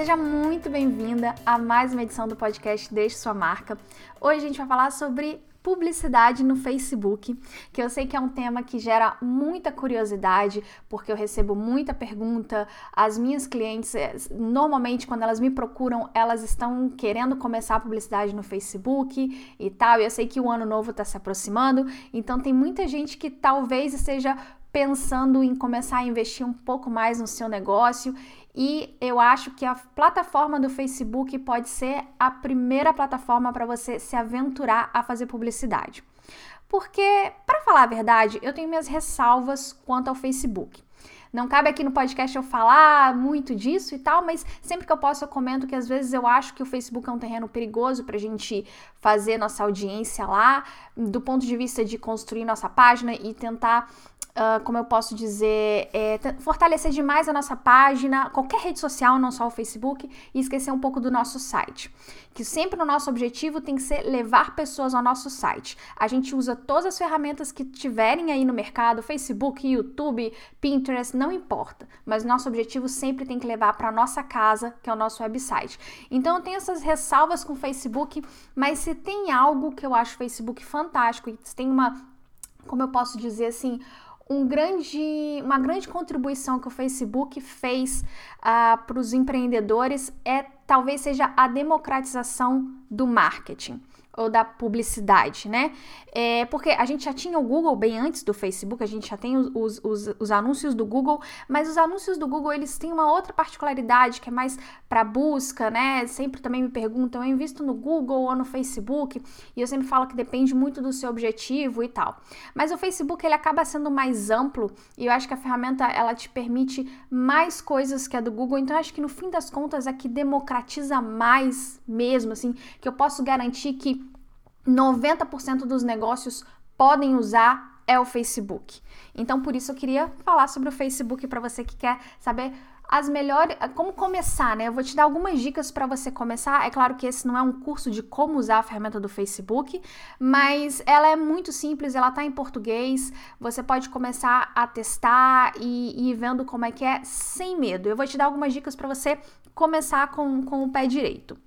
Seja muito bem-vinda a mais uma edição do podcast Deixe Sua Marca. Hoje a gente vai falar sobre publicidade no Facebook, que eu sei que é um tema que gera muita curiosidade, porque eu recebo muita pergunta. As minhas clientes, eh, normalmente, quando elas me procuram, elas estão querendo começar a publicidade no Facebook e tal. E eu sei que o ano novo está se aproximando, então tem muita gente que talvez esteja pensando em começar a investir um pouco mais no seu negócio e eu acho que a plataforma do Facebook pode ser a primeira plataforma para você se aventurar a fazer publicidade. Porque, para falar a verdade, eu tenho minhas ressalvas quanto ao Facebook. Não cabe aqui no podcast eu falar muito disso e tal, mas sempre que eu posso eu comento que às vezes eu acho que o Facebook é um terreno perigoso para a gente fazer nossa audiência lá, do ponto de vista de construir nossa página e tentar Uh, como eu posso dizer, é, fortalecer demais a nossa página, qualquer rede social, não só o Facebook, e esquecer um pouco do nosso site. Que sempre o nosso objetivo tem que ser levar pessoas ao nosso site. A gente usa todas as ferramentas que tiverem aí no mercado, Facebook, YouTube, Pinterest, não importa. Mas nosso objetivo sempre tem que levar para nossa casa, que é o nosso website. Então eu tenho essas ressalvas com o Facebook, mas se tem algo que eu acho o Facebook fantástico e se tem uma, como eu posso dizer assim, um grande, uma grande contribuição que o Facebook fez uh, ah, para os empreendedores é talvez seja a democratização do marketing ou da publicidade, né? É, porque a gente já tinha o Google bem antes do Facebook, a gente já tem os, os, os, anúncios do Google, mas os anúncios do Google eles têm uma outra particularidade que é mais para busca, né? Sempre também me perguntam, eu invisto no Google ou no Facebook? E eu sempre falo que depende muito do seu objetivo e tal. Mas o Facebook ele acaba sendo mais amplo e eu acho que a ferramenta ela te permite mais coisas que a do Google, então acho que no fim das contas é que democratiza mais mesmo, assim, que eu posso garantir que 90% dos negócios podem usar é o Facebook. Então, por isso eu queria falar sobre o Facebook para você que quer saber as melhores, como começar, né? Eu vou te dar algumas dicas para você começar. É claro que esse não é um curso de como usar a ferramenta do Facebook, mas ela é muito simples, ela tá em português. Você pode começar a testar e, e ir vendo como é que é sem medo. Eu vou te dar algumas dicas para você começar com, com o pé direito.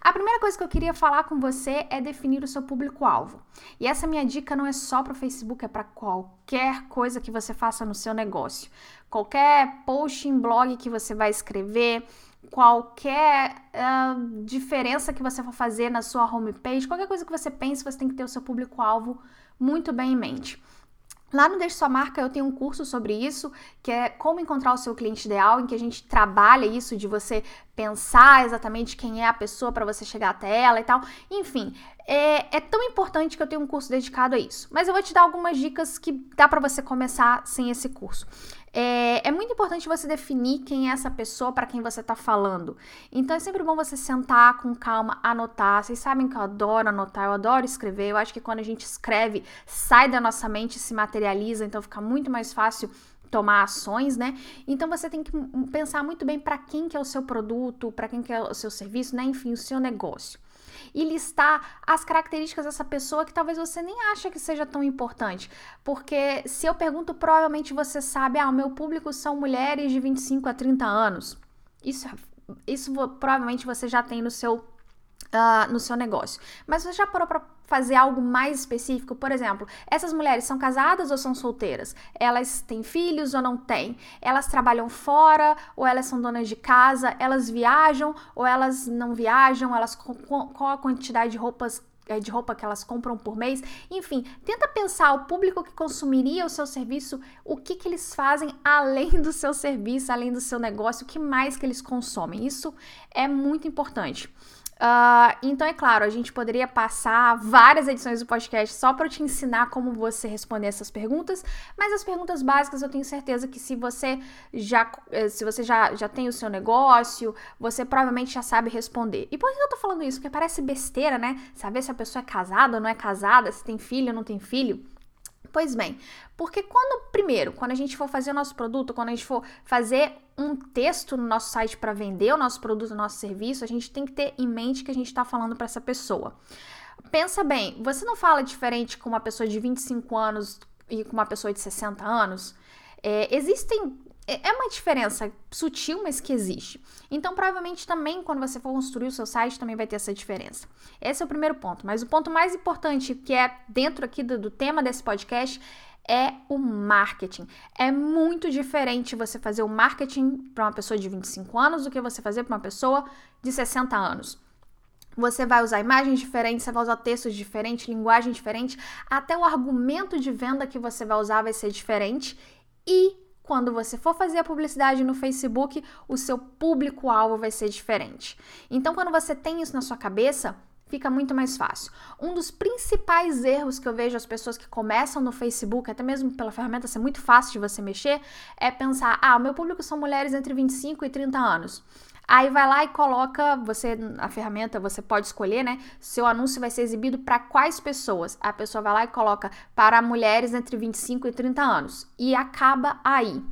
A primeira coisa que eu queria falar com você é definir o seu público-alvo. E essa minha dica não é só para o Facebook, é para qualquer coisa que você faça no seu negócio. Qualquer post em blog que você vai escrever, qualquer uh, diferença que você for fazer na sua homepage, qualquer coisa que você pense, você tem que ter o seu público-alvo muito bem em mente. Lá no Deixe Sua Marca eu tenho um curso sobre isso, que é como encontrar o seu cliente ideal, em que a gente trabalha isso de você pensar exatamente quem é a pessoa para você chegar até ela e tal. Enfim, é, é, tão importante que eu tenho um curso dedicado a isso. Mas eu vou te dar algumas dicas que dá para você começar sem esse curso. É, é, muito importante você definir quem é essa pessoa para quem você está falando. Então é sempre bom você sentar com calma, anotar. Vocês sabem que eu adoro anotar, eu adoro escrever. Eu acho que quando a gente escreve, sai da nossa mente, se materializa, então fica muito mais fácil tomar ações, né? Então você tem que pensar muito bem para quem que é o seu produto, para quem que é o seu serviço, né? Enfim, o seu negócio e listar as características dessa pessoa que talvez você nem acha que seja tão importante. Porque se eu pergunto, provavelmente você sabe, ah, o meu público são mulheres de 25 a 30 anos. Isso, isso provavelmente você já tem no seu uh, no seu negócio. Mas você já parou para fazer algo mais específico? Por exemplo, essas mulheres são casadas ou são solteiras? Elas têm filhos ou não têm? Elas trabalham fora ou elas são donas de casa? Elas viajam ou elas não viajam? Elas qual a quantidade de roupas eh, de roupa que elas compram por mês. Enfim, tenta pensar o público que consumiria o seu serviço, o que, que eles fazem além do seu serviço, além do seu negócio, o que mais que eles consomem. Isso é muito importante. Uh, então, é claro, a gente poderia passar várias edições do podcast só para te ensinar como você responder essas perguntas, mas as perguntas básicas eu tenho certeza que se você já, eh, se você já, já tem o seu negócio, você provavelmente já sabe responder. E por que eu tô falando isso? Porque parece besteira, né? Saber se a pessoa é casada ou não é casada, se tem filho ou não tem filho. Pois bem, porque quando, primeiro, quando a gente for fazer o nosso produto, quando a gente for fazer um texto no nosso site para vender o nosso produto, o nosso serviço, a gente tem que ter em mente que a gente está falando para essa pessoa. Pensa bem, você não fala diferente com uma pessoa de 25 anos e com uma pessoa de 60 anos? É, existem é, é uma diferença sutil, mas que existe. Então, provavelmente também quando você for construir o seu site, também vai ter essa diferença. Esse é o primeiro ponto. Mas o ponto mais importante, que é dentro aqui do, do tema desse podcast, é o marketing. É muito diferente você fazer o marketing para uma pessoa de 25 anos do que você fazer para uma pessoa de 60 anos. Você vai usar imagens diferentes, você vai usar textos diferentes, linguagem diferente, até o argumento de venda que você vai usar vai ser diferente e quando você for fazer a publicidade no Facebook, o seu público-alvo vai ser diferente. Então, quando você tem isso na sua cabeça, fica muito mais fácil. Um dos principais erros que eu vejo as pessoas que começam no Facebook, até mesmo pela ferramenta ser muito fácil de você mexer, é pensar: ah, o meu público são mulheres entre 25 e 30 anos. Aí vai lá e coloca, você a ferramenta, você pode escolher, né? Seu anúncio vai ser exibido para quais pessoas? A pessoa vai lá e coloca para mulheres entre 25 e 30 anos e acaba aí.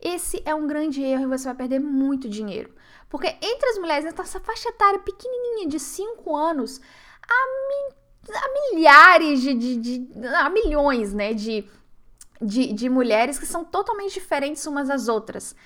Esse é um grande erro e você vai perder muito dinheiro. Porque entre as mulheres nessa faixa etária pequenininha de 5 anos, há, mi, há milhares de, de, de, há milhões, né, de, de, de mulheres que são totalmente diferentes umas das outras.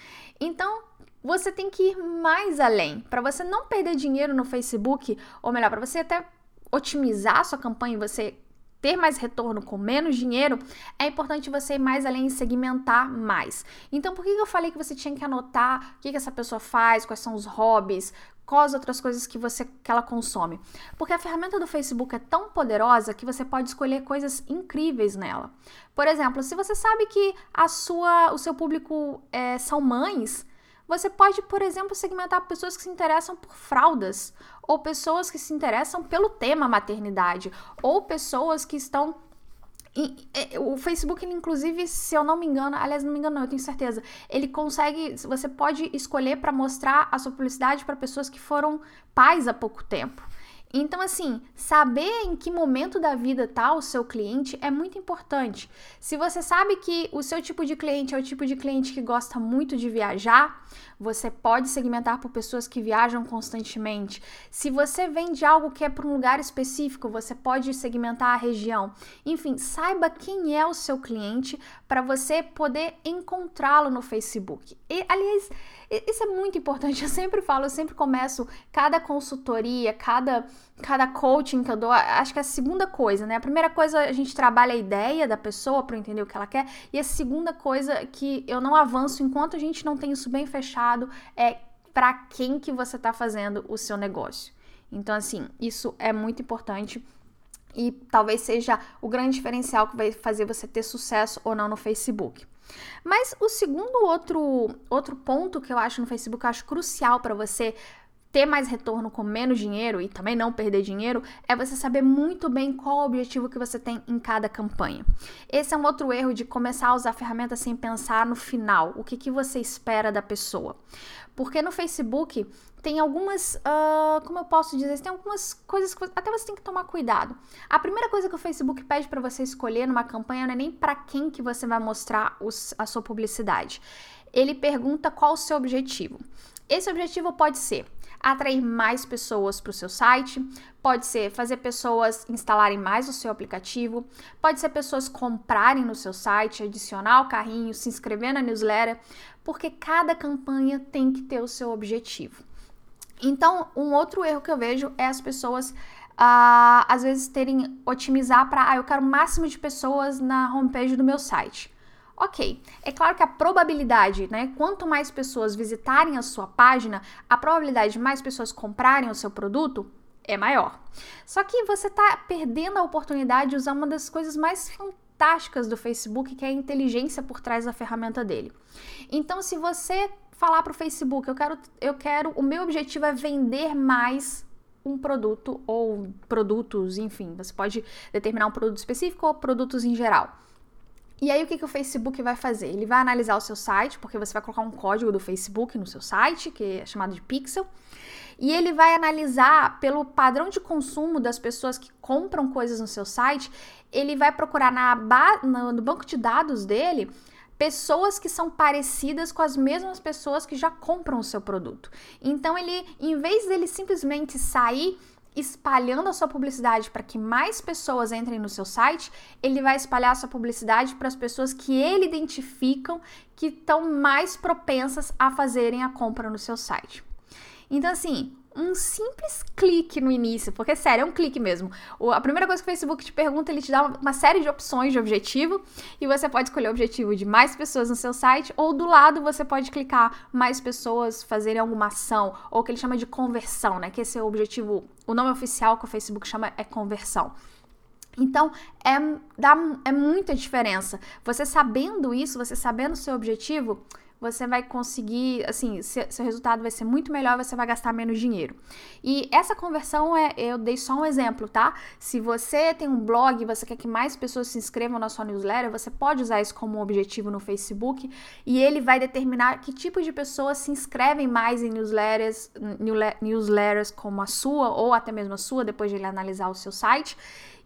Então, você tem que ir mais além. Para você não perder dinheiro no Facebook, ou melhor, para você até otimizar a sua campanha e você ter mais retorno com menos dinheiro, é importante você ir mais além e segmentar mais. Então, por que eu falei que você tinha que anotar o que, que essa pessoa faz, quais são os hobbies, quais outras coisas que você que ela consome? Porque a ferramenta do Facebook é tão poderosa que você pode escolher coisas incríveis nela. Por exemplo, se você sabe que a sua, o seu público é, são mães, você pode, por exemplo, segmentar pessoas que se interessam por fraldas, ou pessoas que se interessam pelo tema maternidade, ou pessoas que estão o Facebook, inclusive, se eu não me engano, aliás, não me engano, não, eu tenho certeza, ele consegue, você pode escolher para mostrar a sua publicidade para pessoas que foram pais há pouco tempo. Então, assim, saber em que momento da vida está o seu cliente é muito importante. Se você sabe que o seu tipo de cliente é o tipo de cliente que gosta muito de viajar, você pode segmentar por pessoas que viajam constantemente. Se você vende algo que é para um lugar específico, você pode segmentar a região. Enfim, saiba quem é o seu cliente para você poder encontrá-lo no Facebook. E, aliás, isso é muito importante. Eu sempre falo, eu sempre começo cada consultoria, cada, cada coaching que eu dou, acho que é a segunda coisa, né? A primeira coisa, a gente trabalha a ideia da pessoa para entender o que ela quer, e a segunda coisa que eu não avanço enquanto a gente não tem isso bem fechado é para quem que você está fazendo o seu negócio. Então, assim, isso é muito importante e talvez seja o grande diferencial que vai fazer você ter sucesso ou não no Facebook. Mas o segundo outro, outro ponto que eu acho no Facebook, eu acho crucial para você ter mais retorno com menos dinheiro e também não perder dinheiro é você saber muito bem qual o objetivo que você tem em cada campanha. Esse é um outro erro de começar a usar a ferramenta sem pensar no final, o que, que você espera da pessoa. Porque no Facebook tem algumas, uh, como eu posso dizer, tem algumas coisas que até você tem que tomar cuidado. A primeira coisa que o Facebook pede para você escolher numa campanha não é nem para quem que você vai mostrar os, a sua publicidade. Ele pergunta qual o seu objetivo. Esse objetivo pode ser atrair mais pessoas para o seu site, pode ser fazer pessoas instalarem mais o seu aplicativo, pode ser pessoas comprarem no seu site, adicionar o carrinho, se inscrever na newsletter, porque cada campanha tem que ter o seu objetivo. Então, um outro erro que eu vejo é as pessoas uh, às vezes terem otimizar para, ah, eu quero o máximo de pessoas na homepage do meu site. Ok, é claro que a probabilidade, né? Quanto mais pessoas visitarem a sua página, a probabilidade de mais pessoas comprarem o seu produto é maior. Só que você está perdendo a oportunidade de usar uma das coisas mais fantásticas do Facebook, que é a inteligência por trás da ferramenta dele. Então, se você falar para o Facebook, eu quero, eu quero, o meu objetivo é vender mais um produto ou produtos, enfim, você pode determinar um produto específico ou produtos em geral. E aí o que, que o Facebook vai fazer? Ele vai analisar o seu site, porque você vai colocar um código do Facebook no seu site, que é chamado de pixel, e ele vai analisar pelo padrão de consumo das pessoas que compram coisas no seu site, ele vai procurar na no banco de dados dele pessoas que são parecidas com as mesmas pessoas que já compram o seu produto. Então ele, em vez dele simplesmente sair espalhando a sua publicidade para que mais pessoas entrem no seu site, ele vai espalhar a sua publicidade para as pessoas que ele identificam que estão mais propensas a fazerem a compra no seu site. Então, assim, um simples clique no início, porque sério, é um clique mesmo. O, a primeira coisa que o Facebook te pergunta, ele te dá uma, uma série de opções de objetivo e você pode escolher o objetivo de mais pessoas no seu site ou do lado você pode clicar mais pessoas fazerem alguma ação ou que ele chama de conversão, né? Que esse é o objetivo, o nome oficial que o Facebook chama é conversão. Então, é, dá, é muita diferença. Você sabendo isso, você sabendo o seu objetivo, você vai conseguir, assim, seu resultado vai ser muito melhor, você vai gastar menos dinheiro. E essa conversão é, eu dei só um exemplo, tá? Se você tem um blog você quer que mais pessoas se inscrevam na sua newsletter, você pode usar isso como objetivo no Facebook e ele vai determinar que tipo de pessoas se inscrevem mais em newsletters, newsletters como a sua ou até mesmo a sua, depois de ele analisar o seu site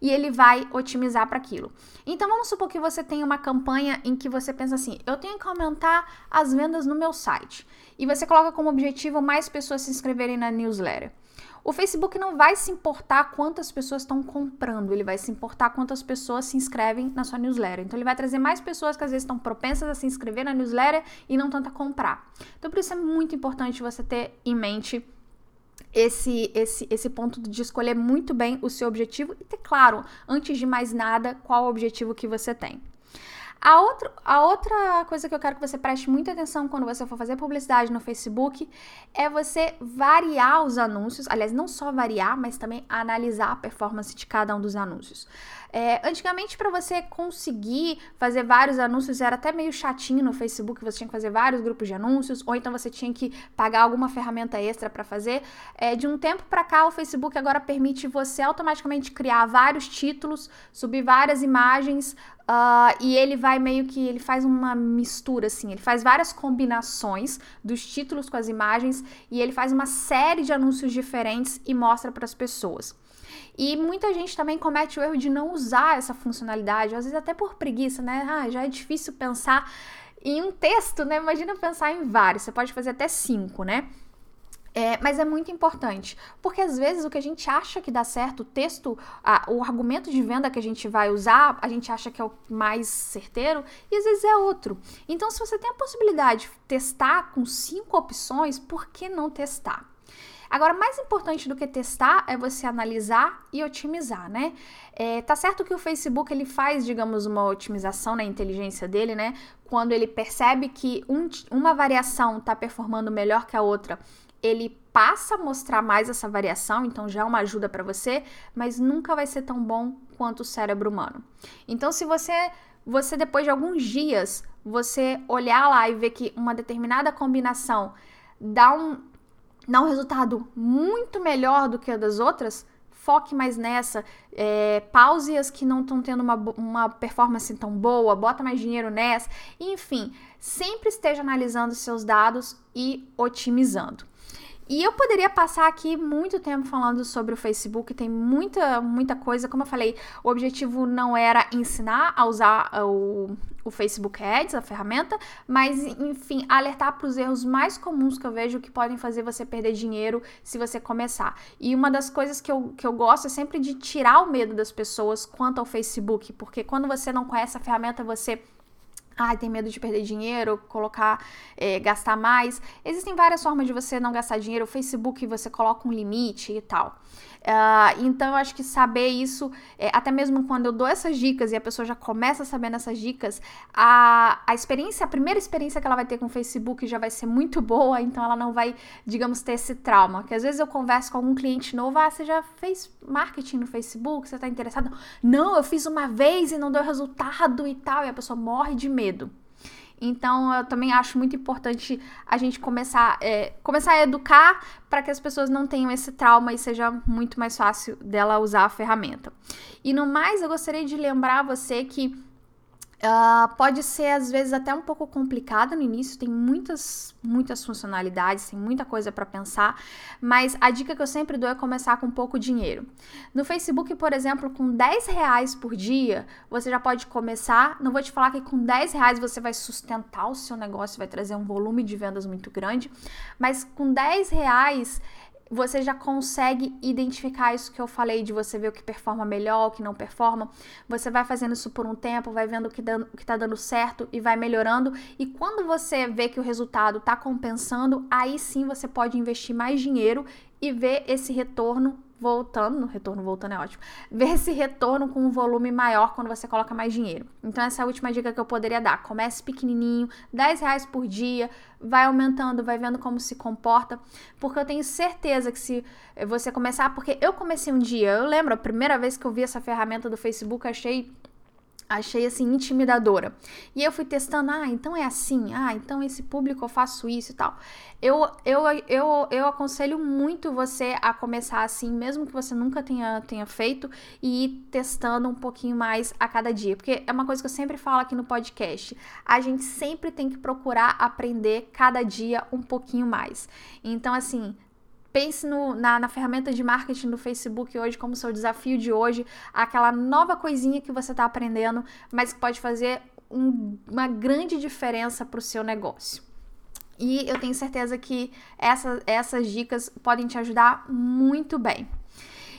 e ele vai otimizar para aquilo. Então vamos supor que você tem uma campanha em que você pensa assim: eu tenho que aumentar as vendas no meu site. E você coloca como objetivo mais pessoas se inscreverem na newsletter. O Facebook não vai se importar quantas pessoas estão comprando, ele vai se importar quantas pessoas se inscrevem na sua newsletter. Então, ele vai trazer mais pessoas que às vezes estão propensas a se inscrever na newsletter e não tanto a comprar. Então, por isso é muito importante você ter em mente esse, esse, esse ponto de escolher muito bem o seu objetivo e ter claro, antes de mais nada, qual o objetivo que você tem. A, outro, a outra coisa que eu quero que você preste muita atenção quando você for fazer publicidade no Facebook é você variar os anúncios. Aliás, não só variar, mas também analisar a performance de cada um dos anúncios. É, antigamente, para você conseguir fazer vários anúncios, era até meio chatinho no Facebook, você tinha que fazer vários grupos de anúncios, ou então você tinha que pagar alguma ferramenta extra para fazer. É, de um tempo para cá, o Facebook agora permite você automaticamente criar vários títulos, subir várias imagens, Uh, e ele vai meio que ele faz uma mistura assim, ele faz várias combinações dos títulos com as imagens e ele faz uma série de anúncios diferentes e mostra para as pessoas. E muita gente também comete o erro de não usar essa funcionalidade, às vezes até por preguiça, né? Ah, já é difícil pensar em um texto, né? Imagina pensar em vários, você pode fazer até cinco, né? É, mas é muito importante, porque às vezes o que a gente acha que dá certo, o texto, a, o argumento de venda que a gente vai usar, a gente acha que é o mais certeiro e às vezes é outro. Então, se você tem a possibilidade de testar com cinco opções, por que não testar? Agora, mais importante do que testar é você analisar e otimizar, né? É, tá certo que o Facebook ele faz, digamos, uma otimização na inteligência dele, né? Quando ele percebe que um, uma variação está performando melhor que a outra, ele passa a mostrar mais essa variação, então já é uma ajuda para você, mas nunca vai ser tão bom quanto o cérebro humano. Então, se você você depois de alguns dias você olhar lá e ver que uma determinada combinação dá um, dá um resultado muito melhor do que a das outras, foque mais nessa, é, pause as que não estão tendo uma, uma performance tão boa, bota mais dinheiro nessa, enfim, sempre esteja analisando seus dados e otimizando. E eu poderia passar aqui muito tempo falando sobre o Facebook, tem muita, muita coisa. Como eu falei, o objetivo não era ensinar a usar o, o Facebook Ads, a ferramenta, mas, enfim, alertar para os erros mais comuns que eu vejo que podem fazer você perder dinheiro se você começar. E uma das coisas que eu, que eu gosto é sempre de tirar o medo das pessoas quanto ao Facebook, porque quando você não conhece a ferramenta, você ah, tem medo de perder dinheiro, colocar, é, gastar mais. Existem várias formas de você não gastar dinheiro. O Facebook você coloca um limite e tal. Uh, então eu acho que saber isso, é, até mesmo quando eu dou essas dicas e a pessoa já começa sabendo essas dicas, a, a experiência, a primeira experiência que ela vai ter com o Facebook já vai ser muito boa, então ela não vai, digamos, ter esse trauma. Que às vezes eu converso com algum cliente novo, ah, você já fez marketing no Facebook, você está interessado? Não, eu fiz uma vez e não deu resultado e tal, e a pessoa morre de medo. Então eu também acho muito importante a gente começar, é, começar a educar para que as pessoas não tenham esse trauma e seja muito mais fácil dela usar a ferramenta. E no mais, eu gostaria de lembrar você que Uh, pode ser às vezes até um pouco complicada no início, tem muitas, muitas funcionalidades, tem muita coisa para pensar, mas a dica que eu sempre dou é começar com pouco dinheiro. No Facebook, por exemplo, com 10 reais por dia, você já pode começar. Não vou te falar que com 10 reais você vai sustentar o seu negócio, vai trazer um volume de vendas muito grande, mas com 10 reais você já consegue identificar isso que eu falei, de você ver o que performa melhor, o que não performa. Você vai fazendo isso por um tempo, vai vendo o que, dando, o que tá dando certo e vai melhorando. E quando você vê que o resultado tá compensando, aí sim você pode investir mais dinheiro e ver esse retorno voltando, no retorno voltando é ótimo, ver esse retorno com um volume maior quando você coloca mais dinheiro. Então essa é a última dica que eu poderia dar. Comece pequenininho, 10 reais por dia, vai aumentando, vai vendo como se comporta, porque eu tenho certeza que se você começar, porque eu comecei um dia, eu lembro a primeira vez que eu vi essa ferramenta do Facebook, achei achei assim intimidadora. E eu fui testando, ah, então é assim, ah, então esse público eu faço isso e tal. Eu, eu, eu, eu aconselho muito você a começar assim, mesmo que você nunca tenha, tenha feito, e ir testando um pouquinho mais a cada dia. Porque é uma coisa que eu sempre falo aqui no podcast. A gente sempre tem que procurar aprender cada dia um pouquinho mais. Então, assim, Pense no, na, na, ferramenta de marketing do Facebook hoje como seu desafio de hoje, aquela nova coisinha que você está aprendendo, mas que pode fazer um, uma grande diferença para o seu negócio. E eu tenho certeza que essa, essas dicas podem te ajudar muito bem.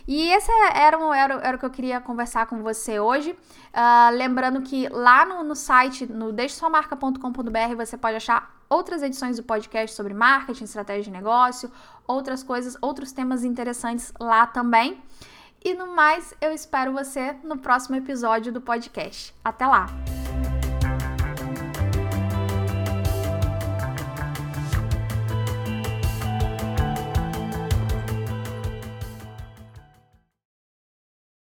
E esse era, era, era o que eu queria conversar com você hoje. Uh, lembrando que lá no, no site, no deixesuamarca.com.br, você pode achar outras edições do podcast sobre marketing, estratégia de negócio, outras coisas, outros temas interessantes lá também. E no mais, eu espero você no próximo episódio do podcast. Até lá!